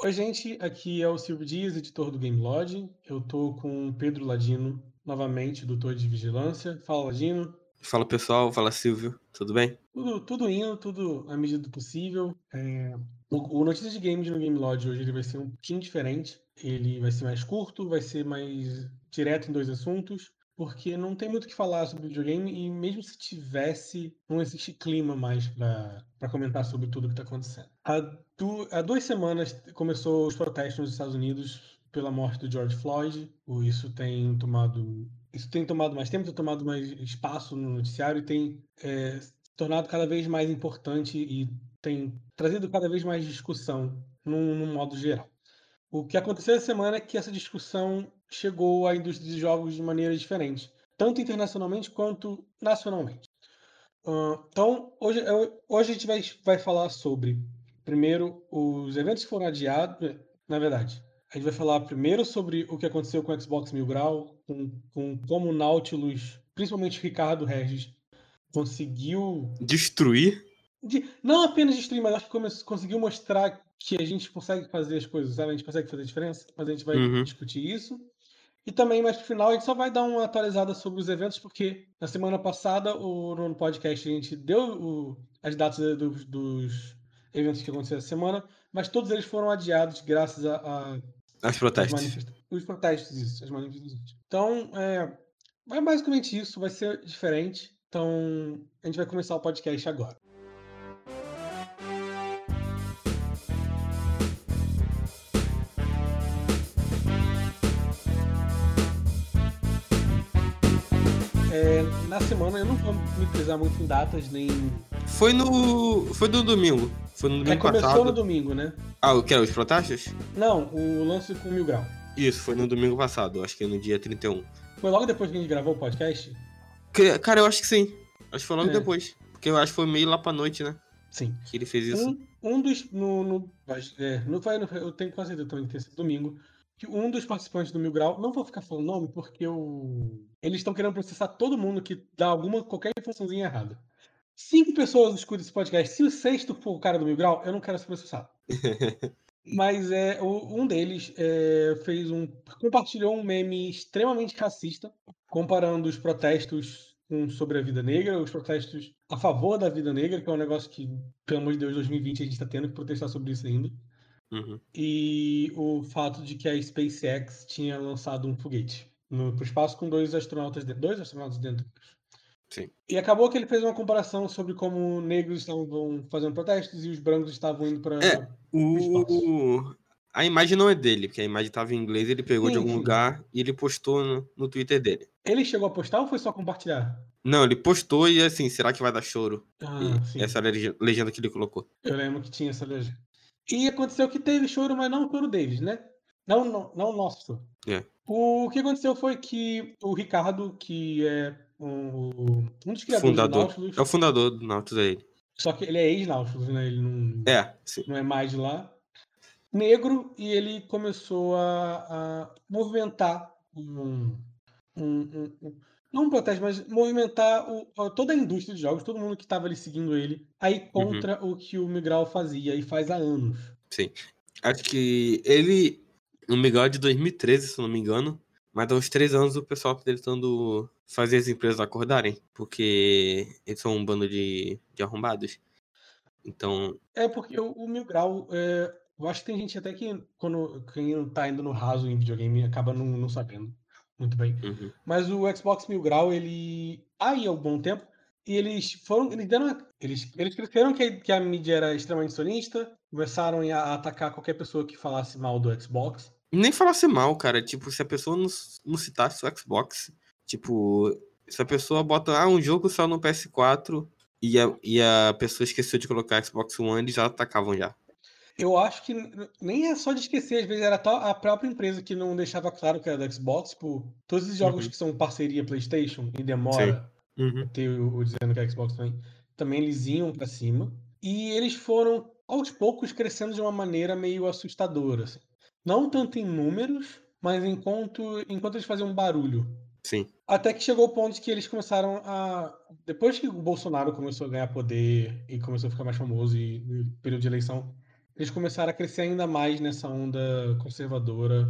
Oi, gente. Aqui é o Silvio Dias, editor do Game Lodge. Eu tô com o Pedro Ladino, novamente, doutor de vigilância. Fala, Ladino. Fala pessoal, fala Silvio, tudo bem? Tudo, tudo indo, tudo à medida do possível. É, o, o Notícias de Games no Game Lodge hoje ele vai ser um pouquinho diferente. Ele vai ser mais curto, vai ser mais direto em dois assuntos porque não tem muito o que falar sobre videogame e mesmo se tivesse, não existe clima mais para comentar sobre tudo o que está acontecendo. Há, du há duas semanas começou os protestos nos Estados Unidos pela morte do George Floyd. Isso tem tomado isso tem tomado mais tempo, tem tomado mais espaço no noticiário e tem é, se tornado cada vez mais importante e tem trazido cada vez mais discussão num, num modo geral. O que aconteceu essa semana é que essa discussão chegou à indústria de jogos de maneiras diferentes, tanto internacionalmente quanto nacionalmente. Uh, então, hoje, hoje a gente vai, vai falar sobre, primeiro, os eventos que foram adiados. Na verdade, a gente vai falar primeiro sobre o que aconteceu com o Xbox Mil Grau, com, com como o Nautilus, principalmente Ricardo Regis, conseguiu. Destruir? De, não apenas destruir, mas acho que conseguiu mostrar que a gente consegue fazer as coisas, sabe? A gente consegue fazer a diferença, mas a gente vai uhum. discutir isso. E também, mais pro final, a gente só vai dar uma atualizada sobre os eventos, porque na semana passada, o, no podcast, a gente deu o, as datas dos, dos eventos que aconteceram essa semana, mas todos eles foram adiados graças a. a as protestos. Os protestos, isso, as manifestações. Então, é, é basicamente isso, vai ser diferente. Então, a gente vai começar o podcast agora. Na semana eu não vou me precisar muito em datas nem. Foi no. Foi no domingo. Foi no domingo é, começou passado. no domingo, né? Ah, o que? Os protestos? Não, o lance com mil grau. Isso, foi no domingo passado, acho que no dia 31. Foi logo depois que a gente gravou o podcast? Que, cara, eu acho que sim. Acho que foi logo é. depois. Porque eu acho que foi meio lá pra noite, né? Sim. Que ele fez isso. Um, um dos. No, no, é, no, eu tenho quase certeza também que ter sido domingo que um dos participantes do Mil Grau, não vou ficar falando nome porque eu... eles estão querendo processar todo mundo que dá alguma qualquer informaçãozinha errada. Cinco pessoas escutam esse podcast. Se o sexto for o cara do Mil Grau, eu não quero ser processado. Mas é, um deles é, fez um. compartilhou um meme extremamente racista, comparando os protestos com, sobre a vida negra, os protestos a favor da vida negra, que é um negócio que, pelo amor de Deus, 2020 a gente está tendo que protestar sobre isso ainda. Uhum. E o fato de que a SpaceX tinha lançado um foguete no espaço com dois astronautas dentro, dois astronautas dentro. Sim. E acabou que ele fez uma comparação sobre como negros estavam fazendo protestos e os brancos estavam indo para é, o... A imagem não é dele, porque a imagem estava em inglês, ele pegou sim, de algum sim. lugar e ele postou no, no Twitter dele. Ele chegou a postar ou foi só compartilhar? Não, ele postou e assim, será que vai dar choro? Ah, essa legenda que ele colocou. Eu lembro que tinha essa legenda. E aconteceu que teve choro, mas não o choro deles, né? Não, não, não o nosso. É. O que aconteceu foi que o Ricardo, que é um, um dos criadores fundador. do Nautilus... É o fundador do Nautilus, ele. Só que ele é ex-Nautilus, né? Ele não, é, sim. não é mais de lá. Negro, e ele começou a, a movimentar um, um, um, não um protesto, mas movimentar o, toda a indústria de jogos, todo mundo que estava ali seguindo ele, aí uhum. contra uhum. o que o Migral fazia, e faz há anos. Sim. Acho que ele. O Migral é de 2013, se não me engano. Mas há uns três anos o pessoal tá tentando fazer as empresas acordarem. Porque eles são um bando de, de arrombados. Então. É porque o, o Mil Grau. É, eu acho que tem gente até que, quando quem tá indo no raso em videogame, acaba não, não sabendo muito bem. Uhum. Mas o Xbox Mil Grau, ele. Aí há um bom tempo. E eles foram. Eles deram. Eles, eles cresceram que, que a mídia era extremamente sonista. Começaram a atacar qualquer pessoa que falasse mal do Xbox. Nem falasse mal, cara. Tipo, se a pessoa não, não citasse o Xbox. Tipo, se a pessoa bota ah, um jogo só no PS4 e a, e a pessoa esqueceu de colocar Xbox One, eles já atacavam já. Eu acho que nem é só de esquecer, às vezes era a própria empresa que não deixava claro que era do Xbox, por todos os jogos uhum. que são parceria PlayStation e demora uhum. ter o, o, dizendo que é Xbox também, também eles iam para cima. E eles foram aos poucos crescendo de uma maneira meio assustadora. Assim. Não tanto em números, mas enquanto, enquanto eles faziam barulho. Sim. Até que chegou o ponto que eles começaram a. Depois que o Bolsonaro começou a ganhar poder e começou a ficar mais famoso e no período de eleição, eles começaram a crescer ainda mais nessa onda conservadora,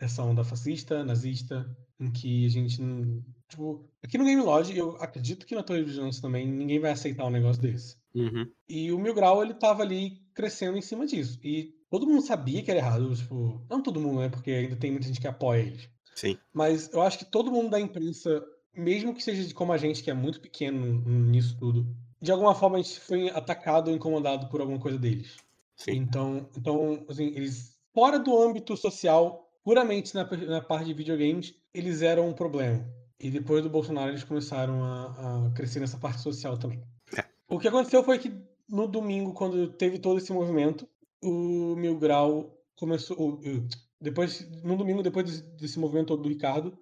essa onda fascista, nazista, em que a gente não. Tipo, aqui no Game Lodge, eu acredito que na Torre de Vigilância também, ninguém vai aceitar um negócio desse. Uhum. E o Mil Grau, ele tava ali crescendo em cima disso. E todo mundo sabia que era errado, tipo, não todo mundo, né? Porque ainda tem muita gente que apoia eles. Sim. Mas eu acho que todo mundo da imprensa, mesmo que seja de como a gente, que é muito pequeno nisso tudo, de alguma forma a gente foi atacado ou incomodado por alguma coisa deles. Sim. Então, então assim, eles, fora do âmbito social, puramente na, na parte de videogames, eles eram um problema. E depois do Bolsonaro, eles começaram a, a crescer nessa parte social também. É. O que aconteceu foi que no domingo, quando teve todo esse movimento, o Mil Grau começou. o- o- Depois, no domingo, depois desse, desse movimento todo do Ricardo,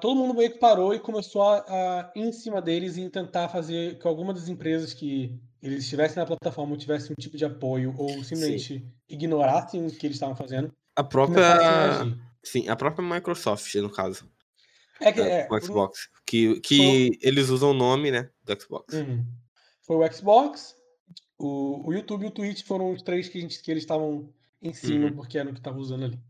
todo mundo meio que parou e começou a, a ir em cima deles e tentar fazer que alguma das empresas que eles estivessem na plataforma tivessem um tipo de apoio ou simplesmente ignorassem o que eles estavam fazendo. A própria. Sim, a própria Microsoft, no caso. É que é, o Xbox. Que, que eles usam o nome, né? Do Xbox. Uhum. Foi o Xbox, o, o YouTube e o Twitch foram os três que, gente, que eles estavam em cima, Uhum. porque era o que estavam usando ali.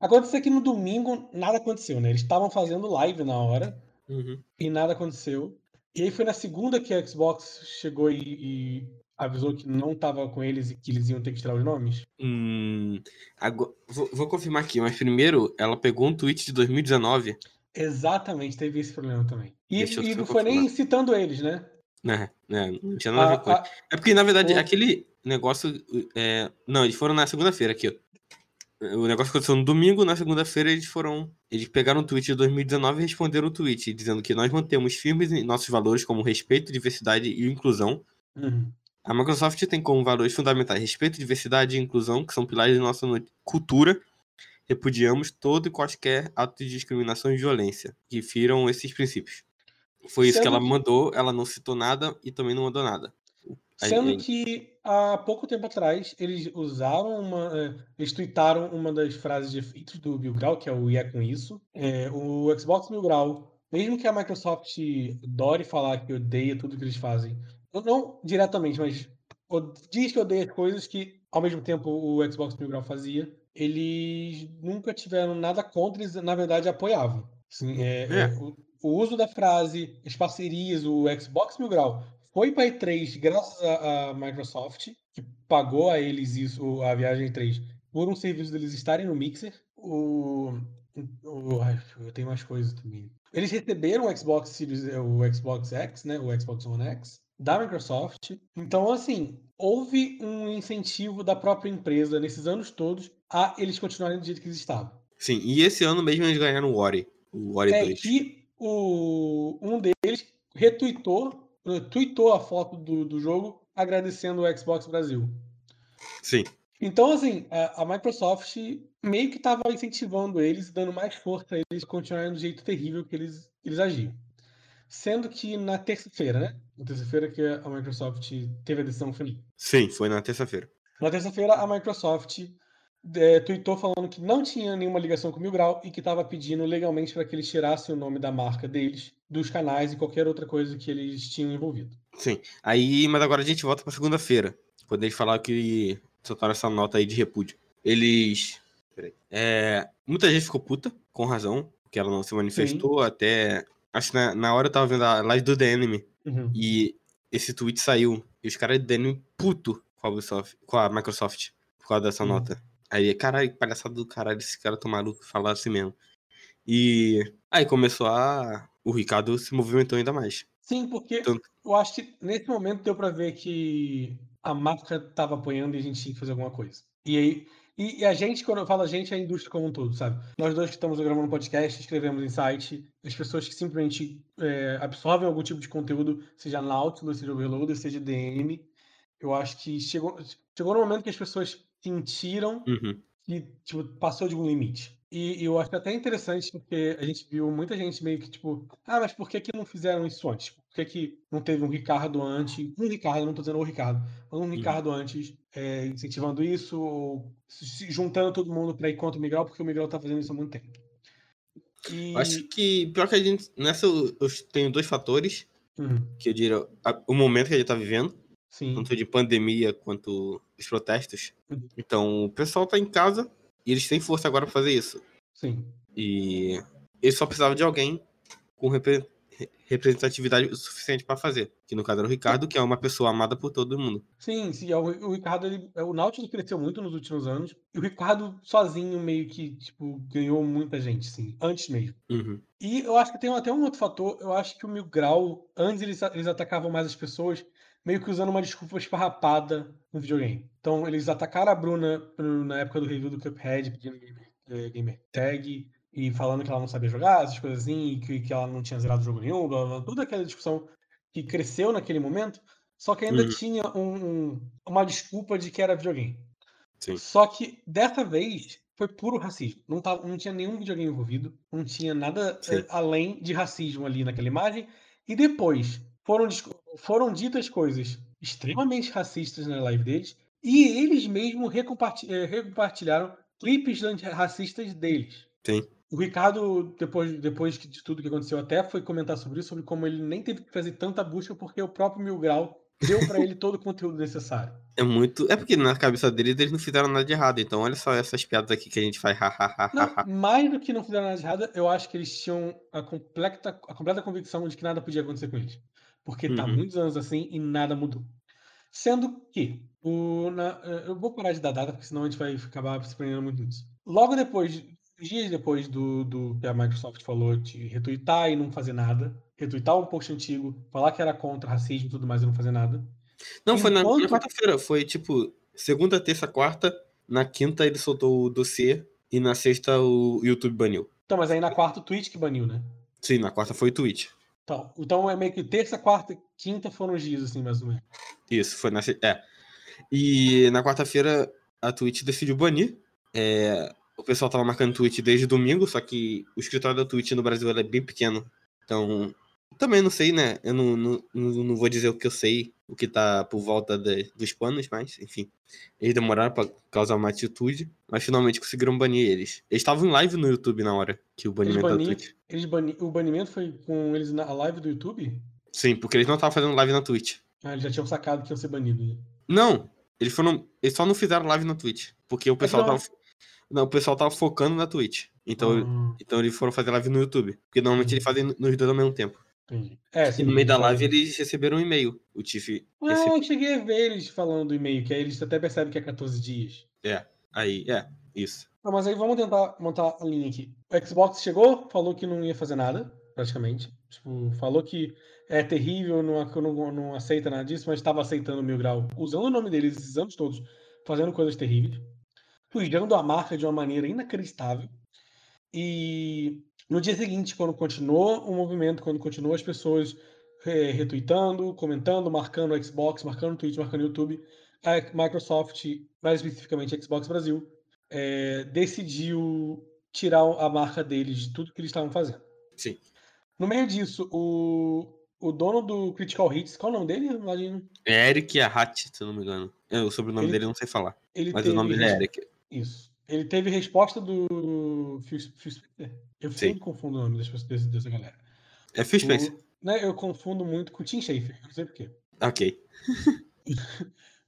Aconteceu que no domingo nada aconteceu, né? Eles estavam fazendo live na hora Uhum. e nada aconteceu. E aí foi na segunda que a Xbox chegou e, e avisou que não estava com eles e que eles iam ter que tirar os nomes. Hum, agora, vou, vou confirmar aqui, mas primeiro ela pegou um tweet de 2019. Exatamente, teve esse problema também. E, e não foi nem citando eles, né? Né, né, não tinha nada a ver com a- É porque, na verdade, o- aquele negócio. é, Não, eles foram na segunda-feira aqui, ó. O negócio aconteceu no domingo, na segunda-feira eles foram. Eles pegaram o tweet de 2019 e responderam o tweet, dizendo que nós mantemos firmes em nossos valores como respeito, diversidade e inclusão. Uhum. A Microsoft tem como valores fundamentais respeito, diversidade e inclusão, que são pilares de nossa no- cultura. Repudiamos todo e quaisquer ato de discriminação e violência que firam esses princípios. Foi isso que ela mandou, ela não citou nada e também não mandou nada. Sendo aí- que há pouco tempo atrás eles usaram uma. eh, Eles tweetaram uma das frases de efeitos do Bill Grau, que é o E é com isso. É, o Xbox Bill Grau, mesmo que a Microsoft adore falar que odeia tudo que eles fazem, não- diretamente, mas diz que odeia coisas que ao mesmo tempo o Xbox Bill Grau fazia, eles nunca tiveram nada contra, eles na verdade apoiavam. Assim, é, É. é, o, o uso da frase, as parcerias, o Xbox Mil Grau foi para E3 graças à Microsoft, que pagou a eles isso, a viagem E3, por um serviço deles estarem no Mixer. O, o- eu tenho mais coisas também. Eles receberam o Xbox Series, eh, o Xbox X, né, o Xbox One X, da Microsoft. Então, assim, houve um incentivo da própria empresa nesses anos todos a eles continuarem do jeito que eles estavam. Sim, e esse ano mesmo eles ganharam o Ori. O Ori É 2. que o, um deles retweetou, eh, tweetou a foto do, do jogo agradecendo o Xbox Brasil. Sim. Então, assim, a, a Microsoft meio que estava incentivando eles, dando mais força a eles continuarem do jeito terrível que eles, eles agiam. Sendo que na terça-feira, né? Na terça-feira que a Microsoft teve a decisão final. Sim, foi na terça-feira. Na terça-feira, a Microsoft é, tweetou falando que não tinha nenhuma ligação com o Mil Grau e que estava pedindo legalmente para que eles tirassem o nome da marca deles, dos canais e qualquer outra coisa que eles tinham envolvido. Sim. Aí, mas agora a gente volta pra segunda-feira. Quando eles falaram que soltaram essa nota aí de repúdio. Eles. Peraí. É, muita gente ficou puta, com razão, porque ela não se manifestou. Até. Acho que na, na hora eu tava vendo a live do Enemy Uhum. e esse tweet saiu. E os caras do Enemy puto com a, Ubisoft, com a Microsoft por causa dessa Uhum. nota. Aí, caralho, palhaçada do caralho, esse cara tão maluco falar assim mesmo. E aí começou a. O Ricardo se movimentou ainda mais. Sim, porque Tanto- eu acho que nesse momento deu para ver que a marca estava apoiando e a gente tinha que fazer alguma coisa. E aí. E, e a gente, quando eu falo a gente, é a indústria como um todo, sabe? Nós dois que estamos gravando um podcast, escrevemos em site, as pessoas que simplesmente é, absorvem algum tipo de conteúdo, seja Nautilus, seja Overloader, seja DM, eu acho que chegou, chegou no momento que as pessoas sentiram Uhum. que tipo, passou de um limite. E, e eu acho até interessante porque a gente viu muita gente meio que tipo, ah, mas por que, que não fizeram isso antes? Por que, que não teve um Ricardo antes? Um Ricardo, não tô dizendo o Ricardo, mas um Ricardo antes é, incentivando isso, ou se juntando todo mundo para ir contra o Miguel, porque o Miguel tá fazendo isso há muito tempo. E... Acho que, pior que a gente. Nessa eu eu tenho dois fatores Uhum. que eu diria. a- O momento que a gente tá vivendo. Sim. tanto de pandemia quanto os protestos. Uhum. Então, o pessoal tá em casa e eles têm força agora pra fazer isso. Sim. E eles só precisavam de alguém com repre- re- representatividade o suficiente pra fazer. Que no caso era o Ricardo, que é uma pessoa amada por todo mundo. Sim, sim. O, o Ricardo, ele, o Nautilus cresceu muito nos últimos anos. E o Ricardo, sozinho, meio que, tipo, ganhou muita gente, sim. Antes mesmo. Uhum. E eu acho que tem até um outro fator. Eu acho que o Mil Grau, antes eles, eles atacavam mais as pessoas, meio que usando uma desculpa esfarrapada no videogame. Então, eles atacaram a Bruna na época do review do Cuphead, pedindo gamer, eh, gamer tag, e falando que ela não sabia jogar, essas coisas assim, e que, que ela não tinha zerado jogo nenhum, blá, blá, blá, toda aquela discussão que cresceu naquele momento, só que ainda Uhum. tinha um- um- uma desculpa de que era videogame. Sim. Só que dessa vez foi puro racismo. Não, tava, não tinha nenhum videogame envolvido, não tinha nada Sim. eh, além de racismo ali naquela imagem. E depois foram, foram ditas coisas extremamente racistas na live deles, e eles mesmos eh, recompartilharam clipes racistas deles. Sim. O Ricardo, depois, depois de tudo que aconteceu, até foi comentar sobre isso, sobre como ele nem teve que fazer tanta busca porque o próprio Mil Grau deu pra ele todo o conteúdo necessário. É muito. É porque na cabeça deles eles não fizeram nada de errado. Então, olha só essas piadas aqui que a gente faz. Não, mais do que não fizeram nada de errado, eu acho que eles tinham a completa, a completa convicção de que nada podia acontecer com eles. Porque tá Uhum. muitos anos assim e nada mudou. Sendo que, o, na- eh, eu vou parar de dar data, porque senão a gente vai acabar se prendendo muito nisso. Logo depois, dias depois do, do que a Microsoft falou de retweetar e não fazer nada, retweetar um post antigo, falar que era contra racismo e tudo mais e não fazer nada. Não, foi na, na quarta-feira. Foi tipo segunda, terça, quarta. Na quinta ele soltou o dossiê. E na sexta o YouTube baniu. Então, mas aí na quarta o Twitch que baniu, né? Sim, na quarta foi o tweet. Então, então é meio que terça, quarta quinta foram os dias, assim, mais ou menos. Isso, foi na. É. E na quarta-feira a Twitch decidiu banir. É, o pessoal tava marcando Twitch desde domingo, só que o escritório da Twitch no Brasil é bem pequeno. Então, também não sei, né? Eu não, não, não vou dizer o que eu sei, o que tá por volta de- dos panos, mas, enfim. Eles demoraram pra causar uma atitude, mas finalmente conseguiram banir eles. Eles estavam em live no YouTube na hora que o Eles banimento da Twitch. eles bani, o banimento foi com eles na live do YouTube? Sim, porque eles não estavam fazendo live na Twitch. Ah, eles já tinham sacado que iam ser banidos. Né? Não, eles foram. Eles só não fizeram live na Twitch. Porque o pessoal não- tava. Não, o pessoal tava focando na Twitch. Então, Ah, então eles foram fazer live no YouTube. Porque normalmente Uhum. eles fazem nos dois ao mesmo tempo. Entendi. É, E no meio da live eles receberam um e-mail. O Tiff. Ah, Esse... eu cheguei a ver eles falando do e-mail, que aí eles até percebem que é 14 dias. Aí, é, isso. Não, mas aí vamos tentar montar a linha aqui. O Xbox chegou, falou que não ia fazer nada, praticamente. Tipo, falou que é terrível, não, não, não aceita nada disso, mas estava aceitando o Mil Grau, usando o nome deles esses anos todos, fazendo coisas terríveis, cuidando a marca de uma maneira inacreditável. E no dia seguinte, quando continuou o movimento, quando continuou as pessoas eh, retweetando, comentando, marcando o Xbox, marcando o Twitch, marcando o YouTube, a Microsoft, mais especificamente a Xbox Brasil, eh, decidiu tirar a marca deles de tudo que eles estavam fazendo. Sim. No meio disso, o, o dono do Critical Hits, qual é o nome dele, Ladino? É Eric Arhat, se eu não me engano. É, o sobrenome Ele- dele eu não sei falar. Mas o nome dele é Eric. Isso. Ele teve resposta do. Eu Sim. sempre confundo o nome das pessoas, dessa galera. É Phil Spencer. Né, eu confundo muito com o Tim Schafer, não sei porquê. Ok.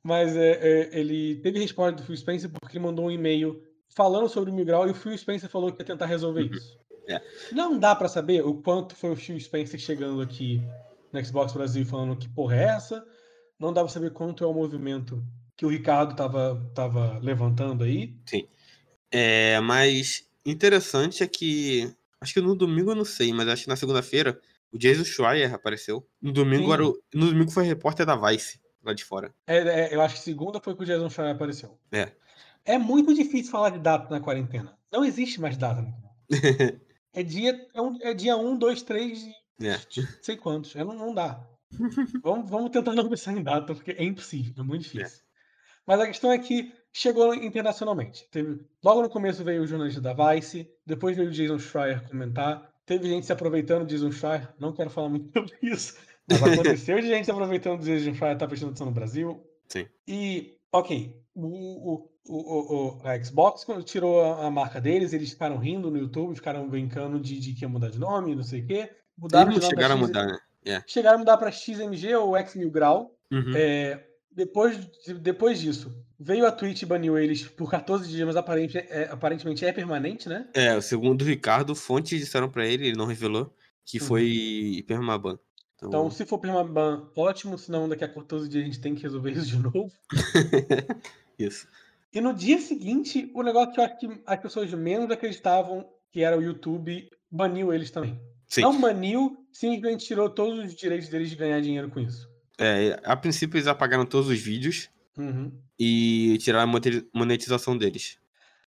Mas é, é, ele teve resposta do Phil Spencer porque ele mandou um e-mail falando sobre o Mil Grau e o Phil Spencer falou que ia tentar resolver Uhum. isso. É. Não dá pra saber o quanto foi o Phil Spencer chegando aqui no Xbox Brasil falando que porra é essa. Não dá pra saber quanto é o movimento que o Ricardo tava, tava levantando aí. É, mas interessante é que. Acho que no domingo eu não sei, mas acho que na segunda-feira o Jason Schreier apareceu. No domingo, Sim. era o, no domingo foi repórter da Vice, lá de fora. É, é, eu acho que segunda foi que o Jason Schreier apareceu. É. É muito difícil falar de data na quarentena. Não existe mais data. É dia, é, um, é dia 1, 2, 3 e É. sei quantos. É, não, não dá. vamos, vamos tentar não pensar em data, porque é impossível, é muito difícil. Mas a questão é que chegou internacionalmente. Teve, logo no começo veio o jornalista da Vice, depois veio o Jason Schreier comentar. Teve gente se aproveitando do Jason Schreier, não quero falar muito sobre isso, mas aconteceu de gente se aproveitando do Jason Schreier estar prestando atenção no Brasil. Sim. E, ok, o, o, o, a Xbox, quando tirou a, a marca deles, eles ficaram rindo no YouTube, ficaram brincando de, de que ia mudar de nome, não sei o quê. Mudaram Eles de nome pra chegaram a mudar, né? Chegaram a mudar para XMG ou X Mil Grau. Uhum. É, depois, depois disso, veio a Twitch e baniu eles por 14 dias, mas aparente, é, aparentemente é permanente, né? É, segundo o Ricardo, fontes disseram pra ele, ele não revelou, que Uhum. foi permaban. Então, Então, se for permaban, ótimo, senão daqui a 14 dias a gente tem que resolver isso de novo. isso. E no dia seguinte, o negócio que eu acho que as pessoas menos acreditavam, que era o YouTube, baniu eles também. Sim. Não baniu, simplesmente tirou todos os direitos deles de ganhar dinheiro com isso. É, a princípio eles apagaram todos os vídeos Uhum. e tiraram a monetização deles.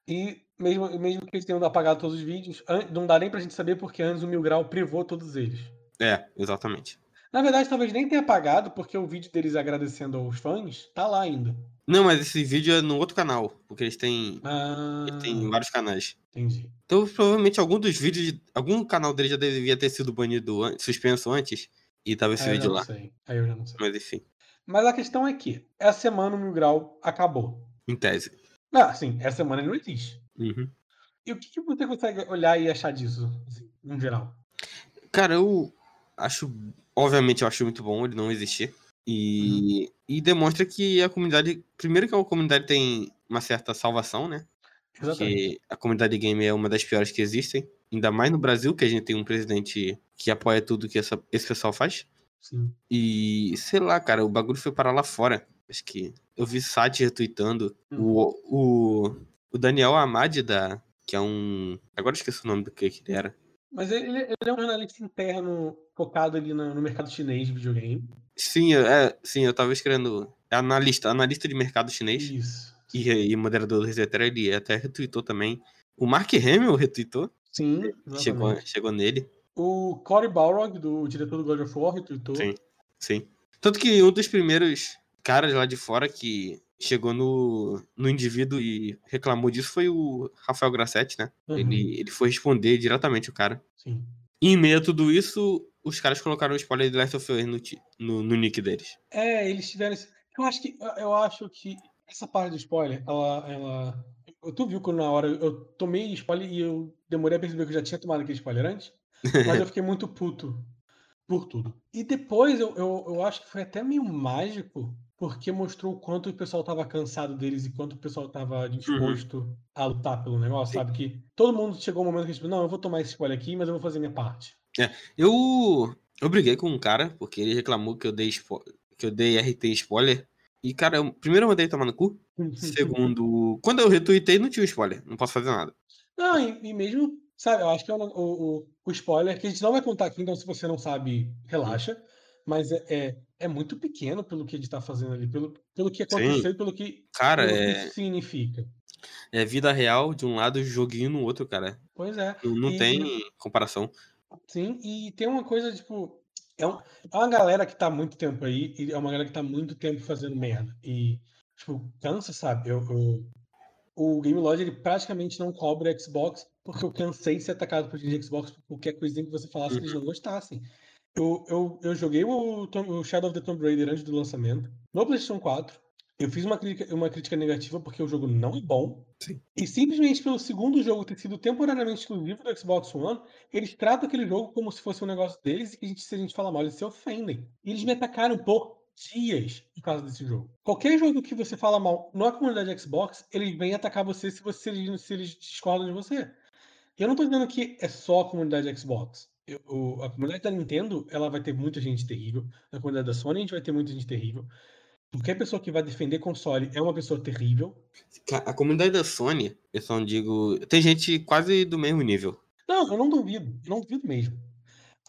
E mesmo, mesmo que eles tenham apagado todos os vídeos, não dá nem pra gente saber porque antes o Mil Grau privou todos eles. É, exatamente. Na verdade, talvez nem tenha apagado, porque o vídeo deles agradecendo aos fãs tá lá ainda. Não, mas esse vídeo é no outro canal, porque eles têm, Ah, eles têm vários canais. entendi. Então, provavelmente, algum dos vídeos, de- algum canal dele já devia ter sido banido, an- suspenso antes, e tava esse já vídeo não lá. sei. Aí eu já não sei. Mas enfim, Mas a questão é que essa semana o Mil Grau acabou. em tese. Ah, sim, essa semana ele não existe. Uhum. E o que, que você consegue olhar e achar disso, assim, no geral? Cara, eu acho. Obviamente, eu acho muito bom ele não existir. E, e demonstra que a comunidade. Primeiro, que a comunidade tem uma certa salvação, né? Exatamente. Porque a comunidade game é uma das piores que existem. Ainda mais no Brasil, que a gente tem um presidente que apoia tudo que essa- esse pessoal faz. Sim. E sei lá, cara, o bagulho foi parar lá fora. Acho que eu vi Sati retweetando. O, o, o Daniel Amadi, da, que é um. Agora eu esqueci o nome do que, que ele era. Mas ele, ele é um jornalista interno focado ali no, no mercado chinês de videogame. Sim, eu- é, sim, eu tava escrevendo. É analista, analista de mercado chinês Isso. e, e moderador do Resetera, ele até retweetou também. O Mark Hamill retweetou, Sim, chegou, chegou nele. O Cory Balrog, do diretor do God of War, retweetou. Sim. Sim. Tanto que um dos primeiros caras lá de fora que chegou no, no indivíduo e reclamou disso foi o Rafael Grassetti, né? Uhum, Ele, ele foi responder diretamente o cara. Sim. E em meio a tudo isso, os caras colocaram o spoiler de Last of Us no, no, no nick deles. É, eles tiveram esse... Eu acho que, eu acho que essa parte do spoiler, ela, ela... Eu- Tu viu quando na hora eu tomei spoiler e eu demorei a perceber que eu já tinha tomado aquele spoiler antes? Mas eu fiquei muito puto por tudo. E depois eu, eu, eu acho que foi até meio mágico, porque mostrou o quanto o pessoal tava cansado deles e quanto o pessoal tava disposto a lutar pelo negócio, sabe? Que todo mundo chegou um momento que tipo, não, eu vou tomar esse spoiler aqui, mas eu vou fazer minha parte. Eu, eu briguei com um cara, porque ele reclamou que eu dei, spo- que eu dei RT spoiler. E, cara, eu- primeiro eu mandei tomar no cu. Segundo, quando eu retuitei, não tinha spoiler. Não posso fazer nada. Não, e, e mesmo, sabe, eu acho que é o, o, o spoiler, que a gente não vai contar aqui, então se você não sabe, relaxa. Mas é, é, é muito pequeno pelo que a gente tá fazendo ali, pelo, pelo que aconteceu e pelo que, Cara, pelo que é, isso significa. é vida real de um lado, joguinho no outro, cara. Pois é. Não, não E- tem comparação. Sim, e tem uma coisa, tipo, é, um- é uma galera que tá muito tempo aí, e é uma galera que tá muito tempo fazendo merda. E, tipo, cansa, sabe? Eu, eu- o Game Lodge, ele praticamente não cobra Xbox, porque eu cansei de ser atacado por de Xbox por qualquer coisinha que você falasse que eles não gostassem. Eu, eu, eu joguei o, Tom- o Shadow of the Tomb Raider antes do lançamento, no PlayStation 4. Eu fiz uma crítica, uma crítica negativa porque o jogo não é bom. Sim. E simplesmente pelo segundo jogo ter sido temporariamente exclusivo do Xbox One, eles tratam aquele jogo como se fosse um negócio deles e que a gente, se a gente falar mal, eles se ofendem. E eles me atacaram por dias por causa desse jogo. Qualquer jogo que você fala mal na comunidade Xbox, eles vêm atacar você se, você, se eles discordam de você. Eu não tô dizendo que é só a comunidade Xbox. Eu- a comunidade da Nintendo, ela vai ter muita gente terrível. Na comunidade da Sony, a gente vai ter muita gente terrível. Qualquer pessoa que vai defender console é uma pessoa terrível. A comunidade da Sony, eu só não digo. Tem gente quase do mesmo nível. Não, eu não duvido. Eu não duvido mesmo.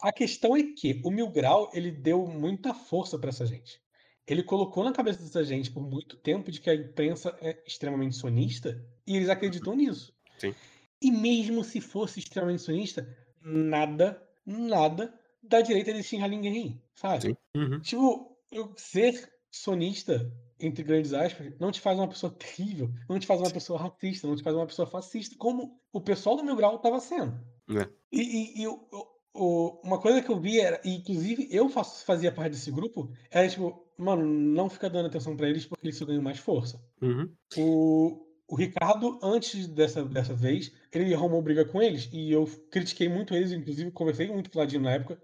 A questão é que o Mil Grau, ele deu muita força pra essa gente. Ele colocou na cabeça dessa gente por muito tempo de que a imprensa é extremamente sonista e eles acreditam nisso. Sim. E mesmo se fosse extremamente sonista, nada, nada da direita de xingar ninguém, sabe? Uhum. Tipo, eu ser sonista, entre grandes aspas, não te faz uma pessoa terrível, não te faz uma pessoa racista, não te faz uma pessoa fascista, como o pessoal do meu grau estava sendo. É. E, e- e o- o- uma coisa que eu vi era, e inclusive eu faço- fazia parte desse grupo, era tipo, mano, não fica dando atenção pra eles porque eles só ganham mais força. Uhum. O, o Ricardo, antes dessa, dessa vez, ele arrumou briga com eles e eu critiquei muito eles, inclusive conversei muito com o Ladino na época,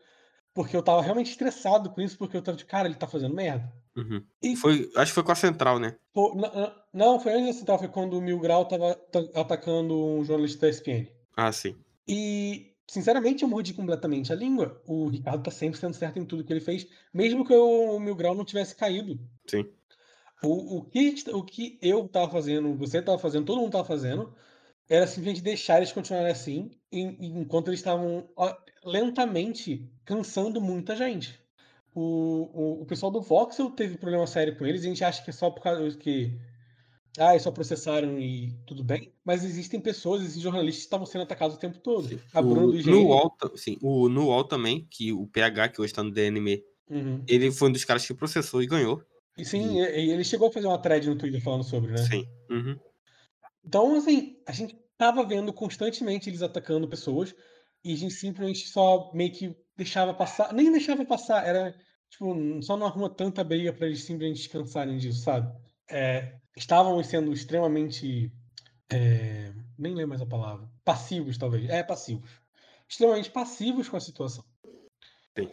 porque eu tava realmente estressado com isso, porque eu tava de cara, ele tá fazendo merda. Uhum. E- Foi, acho que foi com a Central, né? Pô, n- n- Não, foi antes da Central, foi quando o Mil Grau tava ta- atacando um jornalista da ESPN. Ah, sim. E, sinceramente, eu mordi completamente a língua. O Ricardo tá sempre sendo certo em tudo que ele fez, mesmo que o Mil Grau não tivesse caído. Sim. O, o, que, gente- o que eu tava fazendo, você tava fazendo, todo mundo tava fazendo, era simplesmente deixar eles continuarem assim, enquanto eles estavam lentamente cansando muita gente. O, o, o pessoal do Voxel teve problema sério com eles, a gente acha que é só por causa que. Ah, eles só processaram e tudo bem. Mas existem pessoas, existem jornalistas que estavam sendo atacados o tempo todo. A Bruna O, no. UOL, sim, o, também, que o PH, que hoje tá no DNM, Uhum. ele foi um dos caras que processou e ganhou. E sim, e- ele chegou a fazer uma thread no Twitter falando sobre, né? Sim. Uhum. Então, assim, a gente tava vendo constantemente eles atacando pessoas e a gente simplesmente só meio que deixava passar. Nem deixava passar, era tipo, só não arruma tanta briga pra eles simplesmente descansarem disso, sabe? É, estavam sendo extremamente. é, nem lembro mais a palavra. Passivos, talvez. É, passivos. Extremamente passivos com a situação. Sim.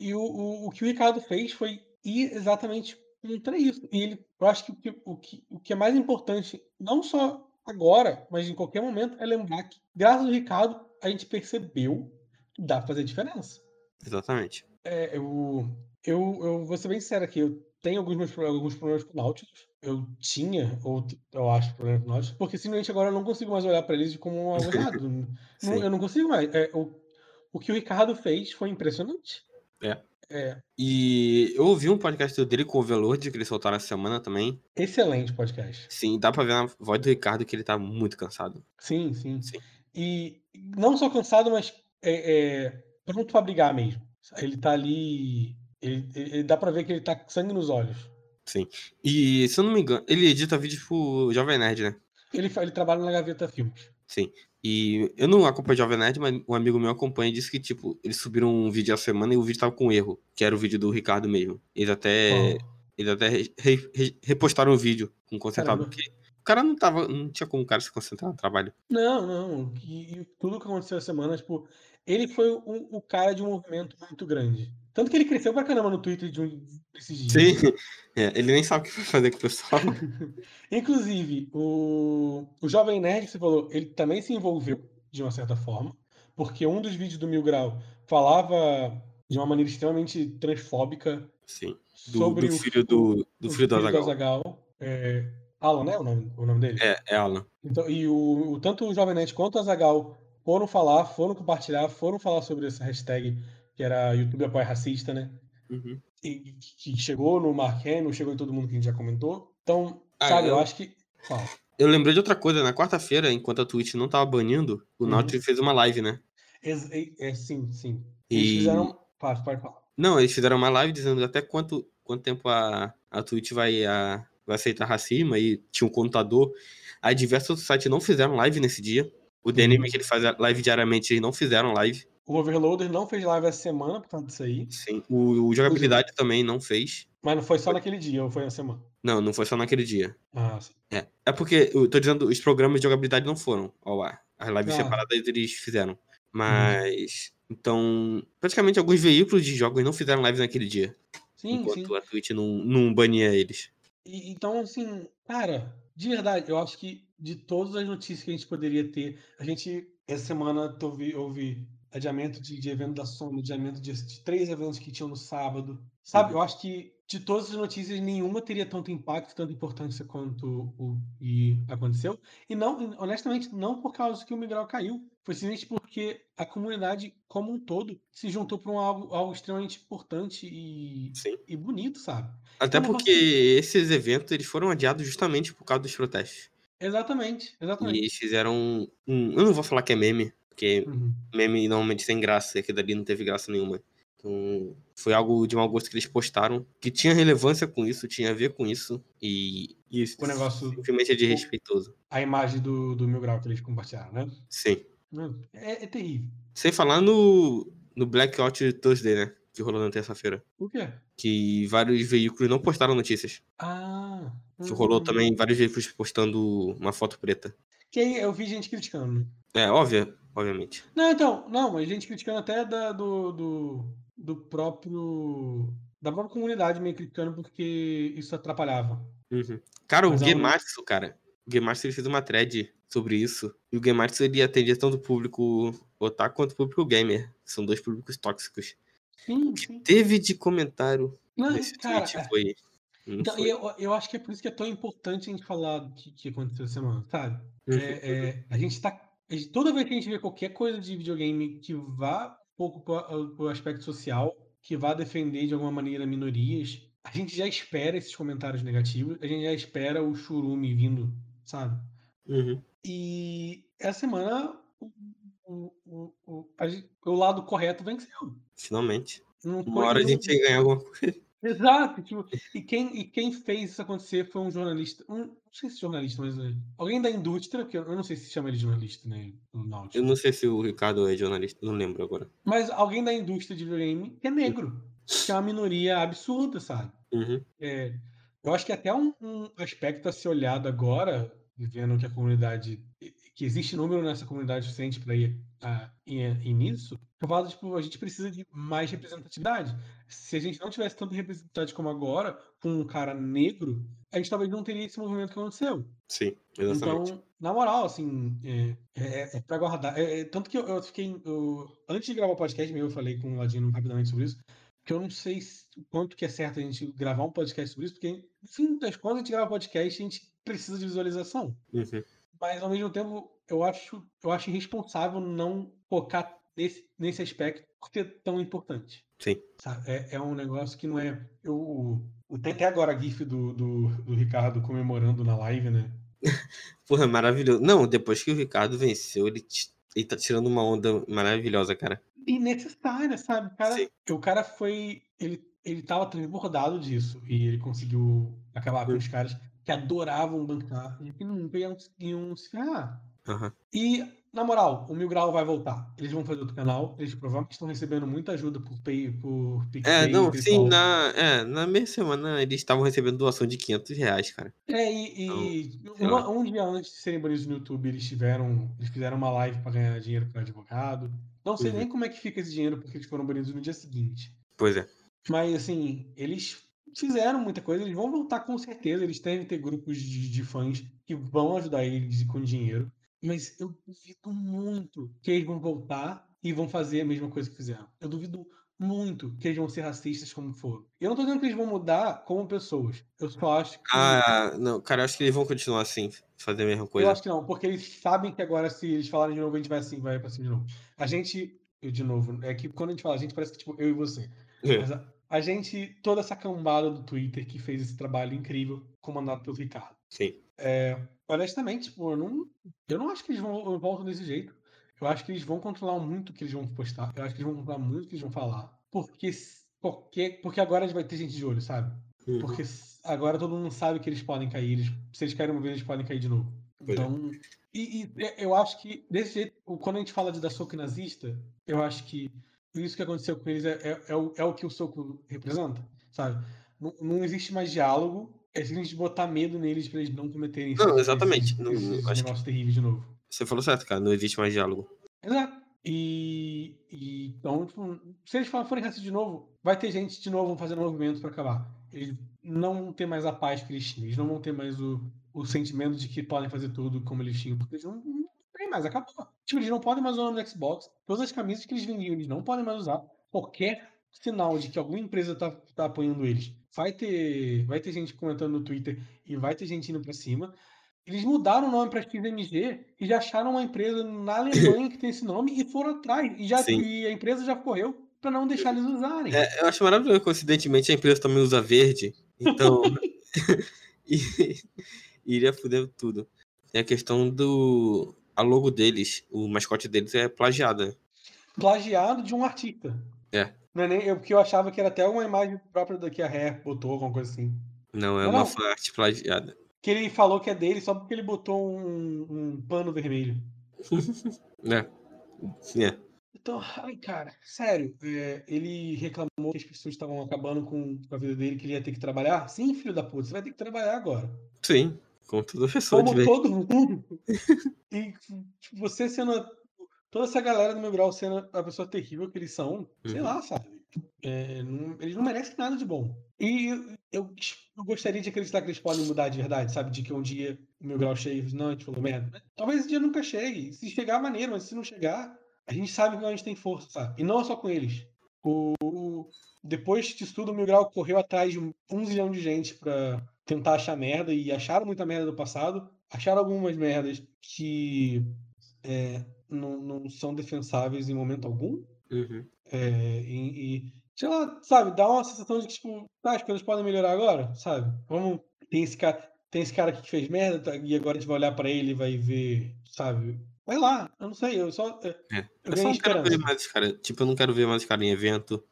E o, o, o que o Ricardo fez foi ir exatamente contra isso. E ele, eu acho que o que, o que o que é mais importante, não só agora, mas em qualquer momento, é lembrar que, graças ao Ricardo, a gente percebeu que dá pra fazer diferença. Exatamente. É, eu, eu, eu vou ser bem sincero aqui, eu tenho alguns, meus, alguns problemas com o Nautilus. Eu tinha, ou eu acho, problemas com o Nautilus, porque simplesmente agora eu não consigo mais olhar para eles como algo errado. Não- eu não consigo mais. É, o, o que o Ricardo fez foi impressionante. É. É, E eu ouvi um podcast dele com o Overlord, que eles soltaram essa semana também. excelente podcast. Sim, dá pra ver na voz do Ricardo que ele tá muito cansado. Sim, sim. Sim. E não só cansado, mas é, é, pronto pra brigar mesmo. Ele tá ali. Ele, ele- ele- dá pra ver que ele tá com sangue nos olhos. E, se eu não me engano, ele edita vídeos pro Jovem Nerd, né? Ele, ele trabalha na Gaveta Filmes. Sim. E eu não acompanho Jovem Nerd, mas um amigo meu acompanha e disse que, tipo, eles subiram um vídeo a semana e o vídeo tava com erro, que era o vídeo do Ricardo mesmo. Eles até, Qual? eles até re- re- re- repostaram o vídeo com concentrado, Caramba. porque o cara não tava, não tinha como o cara se concentrar no trabalho. Não, não. E, e tudo que aconteceu essa semana, tipo, ele foi o, o cara de um movimento muito grande. Tanto que ele cresceu pra caramba no Twitter de um, desses dias. Sim. É, ele nem sabe o que vai fazer com o pessoal. Inclusive, o, o Jovem Nerd, que você falou, ele também se envolveu de uma certa forma, porque um dos vídeos do Mil Grau falava de uma maneira extremamente transfóbica Sim. Do, sobre do o filho do, do o filho do Azaghal. Azaghal. É, Alan, né? O nome, o nome dele? É, é Alan. Então, e o, o- tanto o Jovem Nerd quanto o Azagal foram falar, foram compartilhar, foram falar sobre essa hashtag que era YouTube apoia racista, né? Uhum. E que chegou no Mark Hamill, chegou em todo mundo que a gente já comentou. Então, Ah, sabe, eu eu- acho que. Fala. Eu lembrei de outra coisa, na quarta-feira, enquanto a Twitch não tava banindo, o Uhum. Nautilus fez uma live, né? É, é, sim, sim. Eles E- fizeram. Pode, pode falar. Não, eles fizeram uma live dizendo até quanto, quanto tempo a, a Twitch vai, a, vai aceitar racismo, aí tinha um contador. Aí diversos sites não fizeram live nesse dia. O DNM, Uhum. que ele faz live diariamente, eles não fizeram live. O Overloader não fez live essa semana por causa disso aí, Sim. O, o Jogabilidade também não fez. mas não foi só naquele dia, ou foi na semana. Não, não foi só naquele dia. Ah, sim. É, é porque, eu tô dizendo, os programas de jogabilidade não foram ao ar. As lives Ah. separadas eles fizeram. Mas, então, praticamente alguns veículos de jogos não fizeram lives naquele dia. Sim, enquanto sim. a Twitch não, não bania eles. E- então, assim, cara, de verdade, eu acho que de todas as notícias que a gente poderia ter, a gente, essa semana, houve adiamento de, de evento da Sony, adiamento de, de três eventos que tinham no sábado. Sabe, Uhum. eu acho que de todas as notícias, nenhuma teria tanto impacto, tanta importância quanto o que aconteceu. E não, honestamente, não por causa que o Migral caiu. Foi simplesmente porque a comunidade como um todo se juntou para um algo, algo extremamente importante e, Sim. e bonito, sabe? Até Então, porque esses eventos eles foram adiados justamente por causa dos protestos. Exatamente, E exatamente. eles fizeram um. Eu não vou falar que é meme, porque Uhum. meme normalmente tem graça, e aquilo dali não teve graça nenhuma. Então, foi algo de mau gosto que eles postaram, que tinha relevância com isso, tinha a ver com isso, e, e O negócio- simplesmente é desrespeitoso. A imagem do, do Mil Grau que eles compartilharam, né? Sim. É, é terrível. Sem falar no, no Blackout Thursday, né? Que rolou na terça-feira. O quê? Que vários veículos não postaram notícias. Ah. Que rolou hum. também vários veículos postando uma foto preta. Que eu vi gente criticando. É, óbvio, obviamente. Não, então, não, mas gente criticando até da, do, do, do próprio. da própria comunidade meio criticando porque isso atrapalhava. Uhum. Cara, Mas o é um- Gematsu, cara. O Gematsu ele fez uma thread sobre isso. E o Gematsu ele atendia tanto o público otaku quanto o público gamer. São dois públicos tóxicos. Sim, sim. Teve de comentário Não, nesse cara, tweet é. foi. Então, foi. eu, eu acho que é por isso que é tão importante a gente falar do que, que aconteceu essa semana, sabe? Uhum. É, é, a gente tá. Toda vez que a gente vê qualquer coisa de videogame que vá um pouco pro, pro aspecto social, que vá defender de alguma maneira minorias, a gente já espera esses comentários negativos, a gente já espera o churume vindo, sabe? Uhum. E essa semana o, o, o, o, o lado correto venceu. Finalmente. Uma hora a gente ia ganhar alguma coisa. Exato, tipo, e quem, e quem fez isso acontecer foi um jornalista, um, não sei se jornalista, mas é, alguém da indústria, que eu, eu não sei se chama ele de jornalista, né, no Eu não sei se o Ricardo é jornalista, não lembro agora. mas alguém da indústria de videogame que é negro, que é uma minoria absurda, sabe? Uhum. É, eu acho que até um, um aspecto a ser olhado agora, vendo que a comunidade, que existe número nessa comunidade suficiente para ir, a, ir, ir nisso, eu falo, tipo, a gente precisa de mais representatividade. Se a gente não tivesse tanta representatividade como agora, com um cara negro, a gente talvez não teria esse movimento que aconteceu. Sim, exatamente. Então, na moral, assim, é, é, é pra guardar. É, é, tanto que eu, eu fiquei. eu- antes de gravar o podcast, meu, eu falei com o Ladino rapidamente sobre isso. Que eu não sei se- o quanto que é certo a gente gravar um podcast sobre isso, porque, no fim das contas, a gente grava podcast e a gente precisa de visualização. Uhum. Mas, ao mesmo tempo, eu acho, eu acho irresponsável não focar nesse, nesse aspecto por ser tão importante. Sim. É, é um negócio que não é. Eu, eu tem até agora a GIF do, do, do Ricardo comemorando na live, né? Porra, maravilhoso. Não, depois que o Ricardo venceu, ele, ele tá tirando uma onda maravilhosa, cara. E necessária, sabe? O cara, Sim. o cara foi. Ele, ele tava transbordado disso. E ele conseguiu acabar com Hum. os caras que adoravam bancar e que nunca iam, se ferrar. Aham. E, na moral, o Mil Grau vai voltar. Eles vão fazer outro canal. Eles provavelmente estão recebendo muita ajuda por, pay, por PicPay. É, não, sim, na, é, na mesma semana eles estavam recebendo doação de 500 reais, cara. É, e, e sei uma- um dia antes de serem banidos no YouTube, eles tiveram. Eles fizeram uma live pra ganhar dinheiro para advogado. Não sei Uhum. nem como é que fica esse dinheiro, porque eles foram banidos no dia seguinte. Pois é. Mas assim, eles fizeram muita coisa, eles vão voltar com certeza. Eles devem ter grupos de, de fãs que vão ajudar eles com dinheiro. Mas eu duvido muito que eles vão voltar e vão fazer a mesma coisa que fizeram. Eu duvido muito que eles vão ser racistas como foram. Eu não tô dizendo que eles vão mudar como pessoas. Eu só acho que. Ah, não, cara, eu acho que eles vão continuar assim, fazer a mesma Eu coisa. acho que não, porque eles sabem que agora, se eles falarem de novo, a gente vai assim, vai pra cima de novo. A gente, eu de novo, é que quando a gente fala, a gente parece que tipo, eu e você. É. Mas a, a gente, toda essa cambada do Twitter que fez esse trabalho incrível, comandado pelo Ricardo. Sim. Honestamente, tipo, eu não, eu não acho que eles vão voltam desse jeito. Eu acho que eles vão controlar muito o que eles vão postar. Eu acho que eles vão controlar muito o que eles vão falar. Porque, qualquer, porque agora vai ter gente de olho, sabe? Uhum. Porque agora todo mundo sabe que eles podem cair. Eles, se eles caírem uma vez, eles podem cair de novo. Pois é. Então. E, e é- eu acho que, desse jeito, quando a gente fala de dar soco nazista, eu acho que isso que aconteceu com eles é, é, é o, é o que o soco representa, sabe? Não, não existe mais diálogo. É simplesmente botar medo neles pra eles não cometerem Não, exatamente. esses, Não- esses acho que- terríveis de novo. Você falou certo, cara. Não existe mais diálogo. Exato. E, e então, tipo, se eles forem racistas de novo, vai ter gente de novo fazendo movimento pra acabar. Eles não vão ter mais a paz que eles tinham. Eles não vão ter mais o, o sentimento de que podem fazer tudo como eles tinham, porque eles não, não tem mais, acabou. Tipo, eles não podem mais usar o nome do Xbox. Todas as camisas que eles vendiam, eles não podem mais usar. Qualquer sinal de que alguma empresa tá, tá apoiando eles. Vai ter, vai ter gente comentando no Twitter e vai ter gente indo pra cima. Eles mudaram o nome para XMG e já acharam uma empresa na Alemanha que tem esse nome e foram atrás. E, já, Sim. e a empresa já correu para não deixar eles usarem. É, eu acho maravilhoso, coincidentemente, a empresa também usa verde. Então. e- iria foder tudo. Tem a questão do. A logo deles, o mascote deles é plagiada. Plagiado de um artista. É. Não é nem, eu, porque eu achava que era até uma imagem própria da que a Rare botou, alguma coisa assim. Não, é Não, uma não. fanart plagiada. Que ele falou que é dele só porque ele botou um, um pano vermelho. É. É. Então, ai, cara, sério, é, ele reclamou que as pessoas estavam acabando com a vida dele, que ele ia ter que trabalhar. Sim, filho da puta, você vai ter que trabalhar agora. Sim, com toda pessoa Como todo mundo. E tipo, você sendo. Toda essa galera do meu grau sendo a pessoa terrível que eles são, sei Uhum. lá, sabe? É, não, eles não merecem nada de bom. E eu, eu, gostaria de acreditar que eles podem mudar de verdade, sabe? De que um dia o meu grau chegue e não, a gente falou merda. Talvez esse dia nunca chegue. Se chegar, maneiro, mas se não chegar, a gente sabe que a gente tem força, sabe? E não é só com eles. O, o, depois disso tudo, o Mil Grau correu atrás de um, um zilhão de gente para tentar achar merda e acharam muita merda do passado. Acharam algumas merdas que é, não, não são defensáveis em momento algum. Uhum. É, e, e, sei lá, sabe, dá uma sensação de que, tipo, tá, as coisas podem melhorar agora, sabe? Vamos. Tem esse cara, tem esse cara aqui que fez merda, tá, e agora a gente vai olhar pra ele e vai ver, sabe? Vai lá, eu não sei, eu só. É, eu, eu só não quero ver mais cara. Tipo, eu não quero ver mais cara em evento,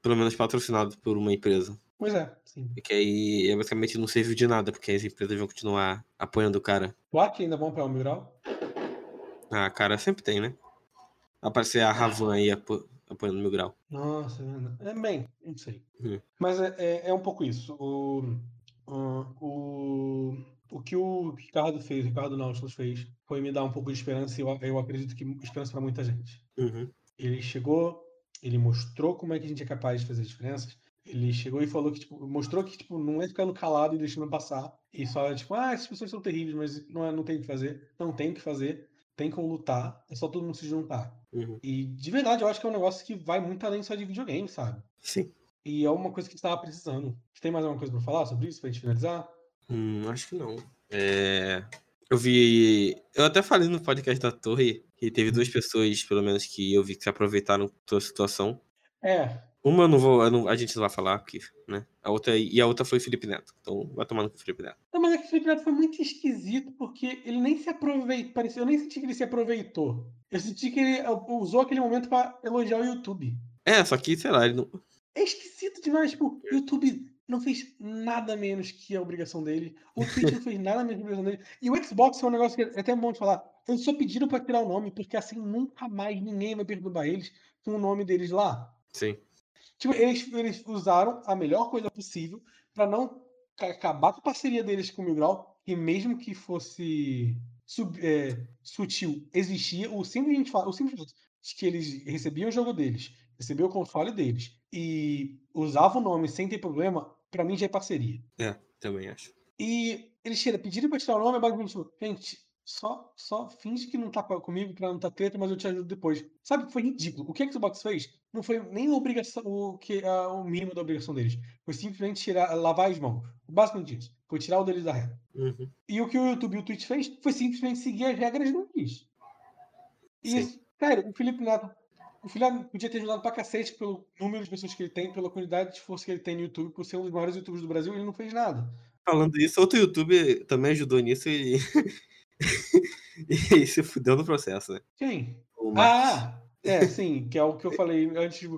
pelo menos patrocinado por uma empresa. Pois é, sim. Porque aí é basicamente não serviu de nada, porque as empresas vão continuar apoiando o cara. Tu que ainda vão apoiar o Migral? Ah, cara, sempre tem, né? Aparecer a Ravan aí apo apoiando Mil Grau. Nossa, é bem, não sei. Hum. Mas é, é, é, um pouco isso. O, o, o que o Ricardo fez, o Ricardo Nautilus fez, foi me dar um pouco de esperança e eu, eu acredito que esperança para muita gente. Uhum. Ele chegou, ele mostrou como é que a gente é capaz de fazer diferenças. Ele chegou e falou que, tipo, mostrou que, tipo, não é ficando calado e deixando passar. E só, tipo, ah, essas pessoas são terríveis, mas não, é, não tem o que fazer. Não tem o que fazer tem como lutar, é só todo mundo se juntar. Uhum. E de verdade, eu acho que é um negócio que vai muito além só de videogame, sabe? Sim. E é uma coisa que a gente tava precisando. Você tem mais alguma coisa pra falar sobre isso, pra gente finalizar? Hum, acho que não. É... Eu vi. Eu até falei no podcast da Torre que teve duas pessoas, pelo menos, que eu vi que se aproveitaram da situação. É, uma eu não vou, não, a gente não vai falar aqui, né? A outra, e a outra foi Felipe Neto. Então vai tomando com o Felipe Neto. Não, mas é que o Felipe Neto foi muito esquisito, porque ele nem se aproveitou. Parecia, eu nem senti que ele se aproveitou. Eu senti que ele usou aquele momento para elogiar o YouTube. É, só que, sei lá, ele não. É esquisito demais. Tipo, o YouTube não fez nada menos que a obrigação dele. O Twitch não fez nada menos que a obrigação dele. E o Xbox é um negócio que é até bom de falar. Eles só pediram para tirar o nome, porque assim nunca mais ninguém vai perturbar eles com o nome deles lá. Sim. Tipo, eles, eles usaram a melhor coisa possível para não acabar com a parceria deles com o Mil Grau, e mesmo que fosse sub, é, sutil, existia o simples, o simples que eles recebiam o jogo deles, recebiam o console deles e usavam o nome sem ter problema, para mim já é parceria. É, também acho. E eles pediram pra tirar o nome, basicamente, gente, só, só finge que não tá comigo pra não tá treta, mas eu te ajudo depois. Sabe que foi ridículo. O que a Xbox fez não foi nem obrigação, o, que, a, o mínimo da obrigação deles. Foi simplesmente tirar, lavar as mãos. Basicamente isso. Foi tirar o deles da regra. Uhum. E o que o YouTube e o Twitch fez foi simplesmente seguir as regras deles. E, Sim. sério, o Felipe Neto. O Felipe podia ter ajudado pra cacete pelo número de pessoas que ele tem, pela quantidade de força que ele tem no YouTube, por ser um dos maiores youtubers do Brasil, ele não fez nada. Falando isso, outro youtuber também ajudou nisso e e se fudeu no processo, né? Quem? Ah, é, sim, que é o que eu falei antes.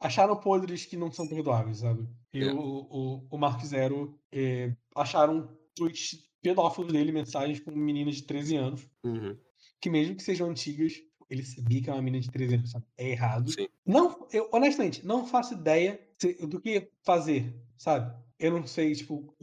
Acharam podres que não são perdoáveis, sabe? E é. o, o, o Mark Zero é, acharam tweets pedófilos dele, mensagens com meninas de 13 anos. Uhum. Que mesmo que sejam antigas, ele sabia que é uma menina de 13 anos, sabe? É errado. Sim. Não, eu, honestamente, não faço ideia do que fazer, sabe? Eu não sei, tipo,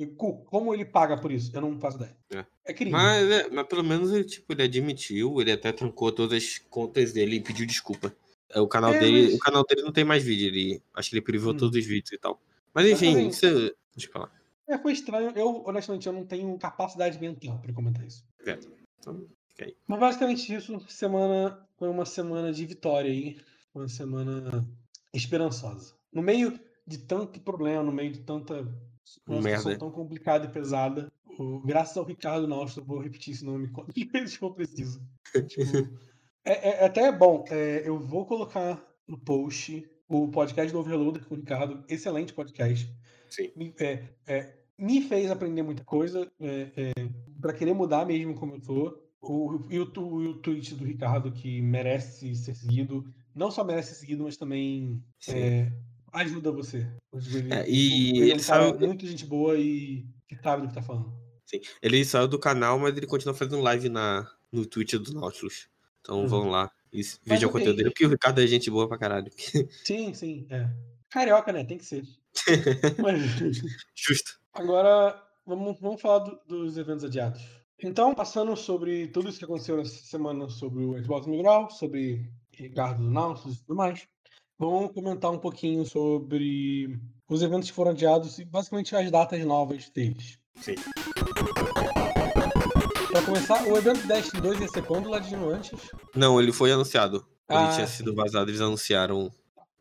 como ele paga por isso. Eu não faço ideia. É, é crime. Mas, é, mas pelo menos ele, tipo, ele admitiu, ele até trancou todas as contas dele e pediu desculpa. É, o canal é, dele. Mas... O canal dele não tem mais vídeo. Ele, acho que ele privou hum. todos os vídeos e tal. Mas enfim, isso. Deixa eu falar. É, foi estranho. Eu, honestamente, eu não tenho capacidade mental para comentar isso. É. Então, aí. Mas basicamente isso, semana foi uma semana de vitória aí. Uma semana esperançosa. No meio de tanto problema, no meio de tanta situação tão complicada e pesada, o, graças ao Ricardo Nostro, vou repetir esse nome quantas vezes for preciso. tipo, é, é, até bom, é, eu vou colocar no post o podcast do Overloader com o Ricardo, excelente podcast. Sim. Me, é, é, me fez aprender muita coisa, é, para querer mudar mesmo como eu tô. O, e o, o, o tweet do Ricardo que merece ser seguido, não só merece ser seguido, mas também ajuda você. Ele, é, e ele, ele sabe... muito gente boa e que sabe do que tá falando. Sim. Ele saiu do canal, mas ele continua fazendo live na, no Twitch do Nautilus. Então uhum. vão lá e vejam o conteúdo dele, porque o Ricardo é gente boa pra caralho. Sim, sim, é. Carioca, né? Tem que ser. mas... Justo. Agora, vamos, vamos falar do, dos eventos adiados. Então, passando sobre tudo isso que aconteceu nessa semana sobre o Xbox Migral, sobre Ricardo do Nautilus e tudo mais, Vamos comentar um pouquinho sobre os eventos que foram adiados e basicamente as datas novas deles. Sim. Pra começar, o evento Destiny 2 ia ser quando, Ladino, antes? Não, ele foi anunciado. Ele Ah, tinha sim. sido vazado, eles anunciaram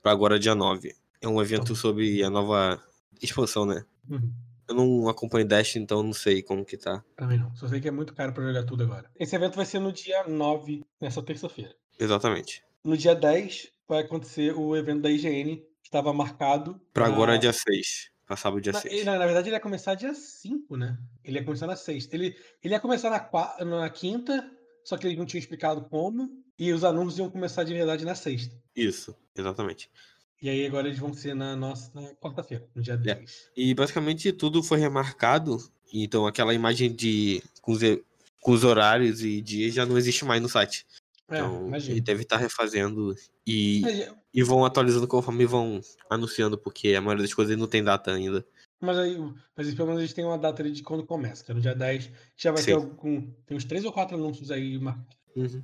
pra agora dia 9. É um evento sobre a nova expansão, né? Uhum. Eu não acompanho Dash, então não sei como que tá. Também não. Só sei que é muito caro pra jogar tudo agora. Esse evento vai ser no dia 9, nessa terça-feira. Exatamente. No dia 10 vai acontecer o evento da IGN, que estava marcado. Pra agora pra- é dia 6. Pra sábado dia Na, 6. ele- na verdade, ele ia começar dia 5, né? Ele ia começar na sexta. Ele, ele ia começar na, na quinta, só que eles não tinham explicado como. E os anúncios iam começar de verdade na sexta. Isso, exatamente. E aí agora eles vão ser na nossa na quarta-feira, no dia 10. E basicamente tudo foi remarcado. Então aquela imagem de com os, com os horários e dias já não existe mais no site. É, Então imagina. ele deve estar refazendo e, Mas, e vão atualizando conforme vão anunciando, porque a maioria das coisas não tem data ainda. mas aí, mas pelo menos eles têm uma data de quando começa, que é no dia 10. Já vai ter Sim. algum. Tem uns três ou quatro anúncios aí marcados. Uhum.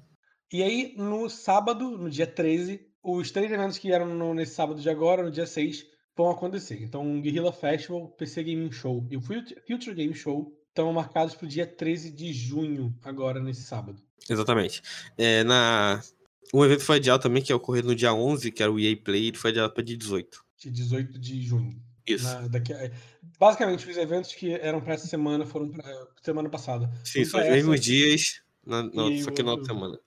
E aí, no sábado, no dia 13, os três eventos que eram no- nesse sábado de agora, no dia 6, vão acontecer. Então, o Guerrilla Festival, PC Gaming Show e o Fut- Future Game Show estão marcados para o dia 13 de junho, agora nesse sábado. Exatamente. É, na... Um evento foi adiado também, que ia ocorrer no dia 11, que era o EA Play, ele foi adiado para dia 18. Dia 18 de junho. Isso. Na- daqui a- basicamente, os eventos que eram para essa semana foram para semana passada. Sim, são os mesmos essa, dias, na, na, só que na outra semana.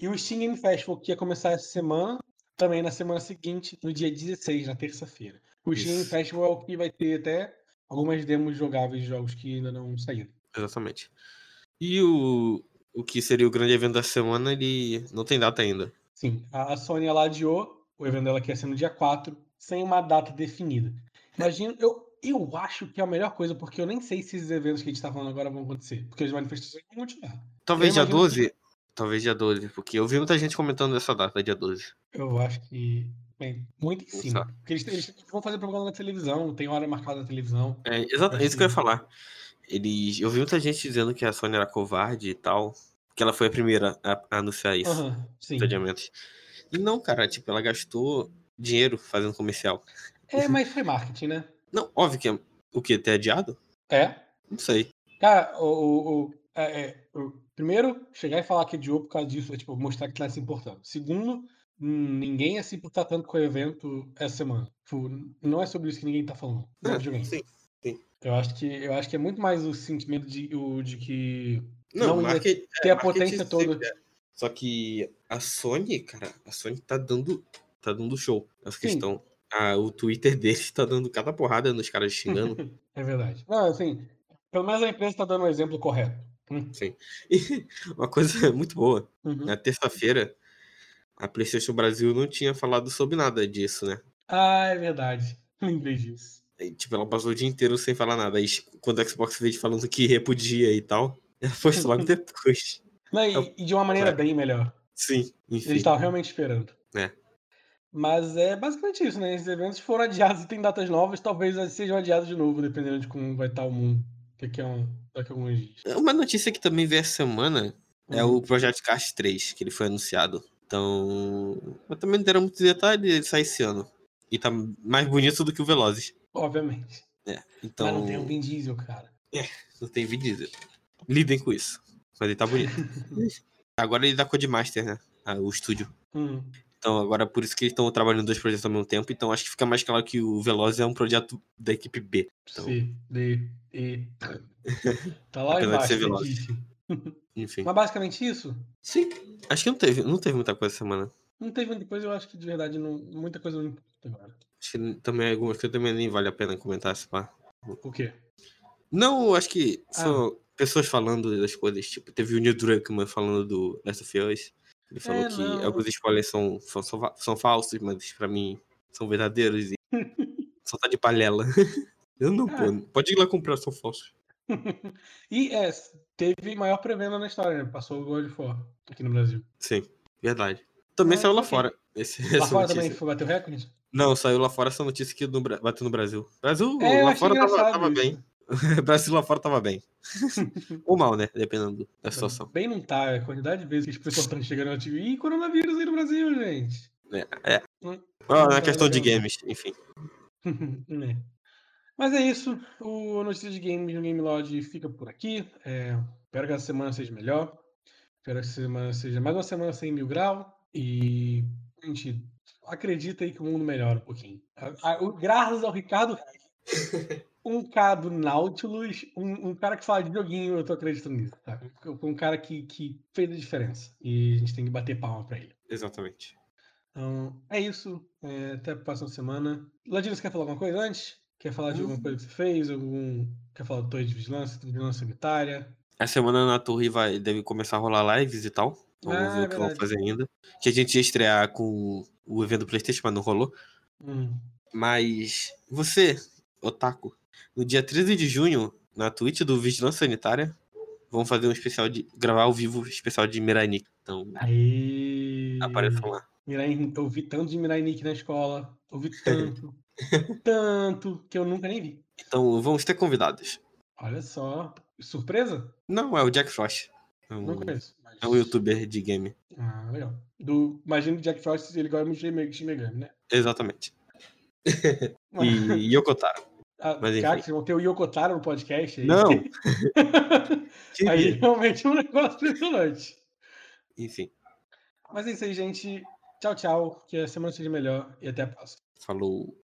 E o Steam Game Festival, que ia começar essa semana, também na semana seguinte, no dia 16, na terça-feira. O Steam Game. Festival é o que vai ter até algumas demos jogáveis de jogos que ainda não saíram. Exatamente. E o, o que seria o grande evento da semana, ele não tem data ainda. Sim, a Sony ela adiou o evento dela que ia ser no dia 4, sem uma data definida. Imagino, eu, eu acho que é a melhor coisa, porque eu nem sei se esses eventos que a gente tá falando agora vão acontecer, porque as manifestações vão continuar. Talvez dia imagino 12? Talvez dia 12, porque eu vi muita gente comentando essa data, dia 12. Eu acho que. Bem, muito em cima. Porque eles, eles vão fazer propaganda na televisão, tem hora marcada na televisão. É, exato, é isso que eu ia que- falar. Eles, eu vi muita gente dizendo que a Sony era covarde e tal, que ela foi a primeira a, a anunciar isso, Aham, sim. E não, cara, tipo, ela gastou dinheiro fazendo comercial. É, mas foi marketing, né? Não, óbvio que é, o que, ter adiado? É. Não sei. Cara, o, o, o- é, é, o- primeiro, chegar e falar que adiou por causa disso é tipo, mostrar que tá se importando. Segundo, ninguém ia se importar tanto com o evento essa semana. Tipo, não é sobre isso que ninguém tá falando. É É, videogame. sim. Eu acho que eu acho que é muito mais o sentimento de, o, de que Não, Não ia market, ter a marketing potência toda. é. Só que a Sony, cara, a Sony tá dando, tá dando show. Sim. questão. Ah, o Twitter deles tá dando cada porrada nos caras xingando. é verdade. Não, assim, pelo menos a empresa tá dando o exemplo correto. Hum, E uma coisa muito boa. uhum. Na terça-feira, a PlayStation Brasil não tinha falado sobre nada disso, né? Ah, é verdade. Lembrei disso. E, tipo, ela passou o dia inteiro sem falar nada. Aí, quando a Xbox veio falando que repudia e tal, ela postou logo depois. Não, e, Eu- e de uma maneira É. bem melhor. Sim, enfim. Eles estavam realmente esperando. É. Mas é basicamente isso, né? Esses eventos foram adiados e tem datas novas, talvez sejam adiados de novo, dependendo de como vai estar o mundo daqui a, um, daqui a alguns dias. Uma notícia que também veio essa semana é Uhum. o Project Cars 3, que ele foi anunciado. Então. Mas também não deram muitos detalhes, ele sai esse ano. E tá mais bonito do que o Velozes. Obviamente. É. Então. Mas não tem o Vin Diesel, cara. Não tem vídeo. Lidem com isso. Mas ele tá bonito. agora ele dá Codemaster, né? Ah, o estúdio. Hum. Então agora por isso que eles estão trabalhando dois projetos ao mesmo tempo. Então acho que fica mais claro que o Velozes é um projeto da equipe B. Então, C, D, E. Tá lá Apesar de embaixo. ser veloz. Enfim. Mas basicamente isso. Sim. Acho que não teve, não teve muita coisa essa semana. Não teve muita coisa, eu acho que de verdade não, muita coisa não importa agora. Acho que também algumas coisas também nem vale a pena comentar, se pá. O quê? Não, acho que Ah. são pessoas falando das coisas. Tipo, teve o Neil Druckmann falando do Last of Us. Ele falou É, que não. alguns spoilers são, são, são, são falsos, mas pra mim são verdadeiros e só tá de palela. Eu não, Ah. pô. Pode ir lá comprar, são falsos. e é, teve maior pré-venda na história, né? Passou o God of War aqui no Brasil. Sim, verdade. Também Mas, saiu lá fora. Esse, Lá fora notícia. também foi bater o recorde? Não, saiu lá fora essa notícia que no, bateu no Brasil. Brasil É, lá fora tava, tava bem. Brasil lá fora tava bem. Ou mal, né? Dependendo da situação. Bem não tá, a quantidade de vezes que as pessoas estão chegando e tipo, ih, coronavírus aí no Brasil, gente. É. Hum. Ah, Hum, na tá questão de games, enfim. É. Mas é isso. O Notícia de Games no Game Lodge fica por aqui. É, espero que essa semana seja melhor. Espero que essa semana seja mais uma semana sem mil grau. E a gente acredita aí que o mundo melhora um pouquinho. A- a- graças ao Ricardo um cara do Nautilus, um, um cara que fala de joguinho, eu tô acreditando nisso. Tá? Um um cara que, que fez a diferença. E a gente tem que bater palma pra ele. Exatamente. Então, é isso. É, até a próxima semana. Ladino, você quer falar alguma coisa antes? Quer falar de alguma Hum. coisa que você fez? Algum... Quer falar do torre de vigilância, de vigilância sanitária? Essa semana na torre vai, deve começar a rolar lives e tal. Vamos Ah, ver o que vão fazer ainda. Que a gente ia estrear com o- evento do Playstation, mas não rolou. Hum. Mas você, Otaku, no dia 13 de junho, na Twitch do Vigilância Sanitária, vão fazer um especial de. gravar ao vivo especial de Mirai Nikki. Então, Aí. apareçam lá. Mirai, eu vi tanto de Mirai Nikki na escola. Ouvi tanto. Tanto que eu nunca nem vi. Então, vamos ter convidados. Olha só. Surpresa? Não, é o Jack Frost. É Não um, conheço. mas- é um youtuber de game. Ah, legal. Do... Imagino que Jack Frost ele gosta muito de Shin Megami, né? Exatamente. E Yokotaro. Ah, mas cara, vocês vão ter o Yokotaro no podcast aí. Não! Aí realmente é um negócio impressionante. Enfim, Mas é isso aí, gente. Tchau, tchau. Que a semana seja melhor e até a próxima. falou.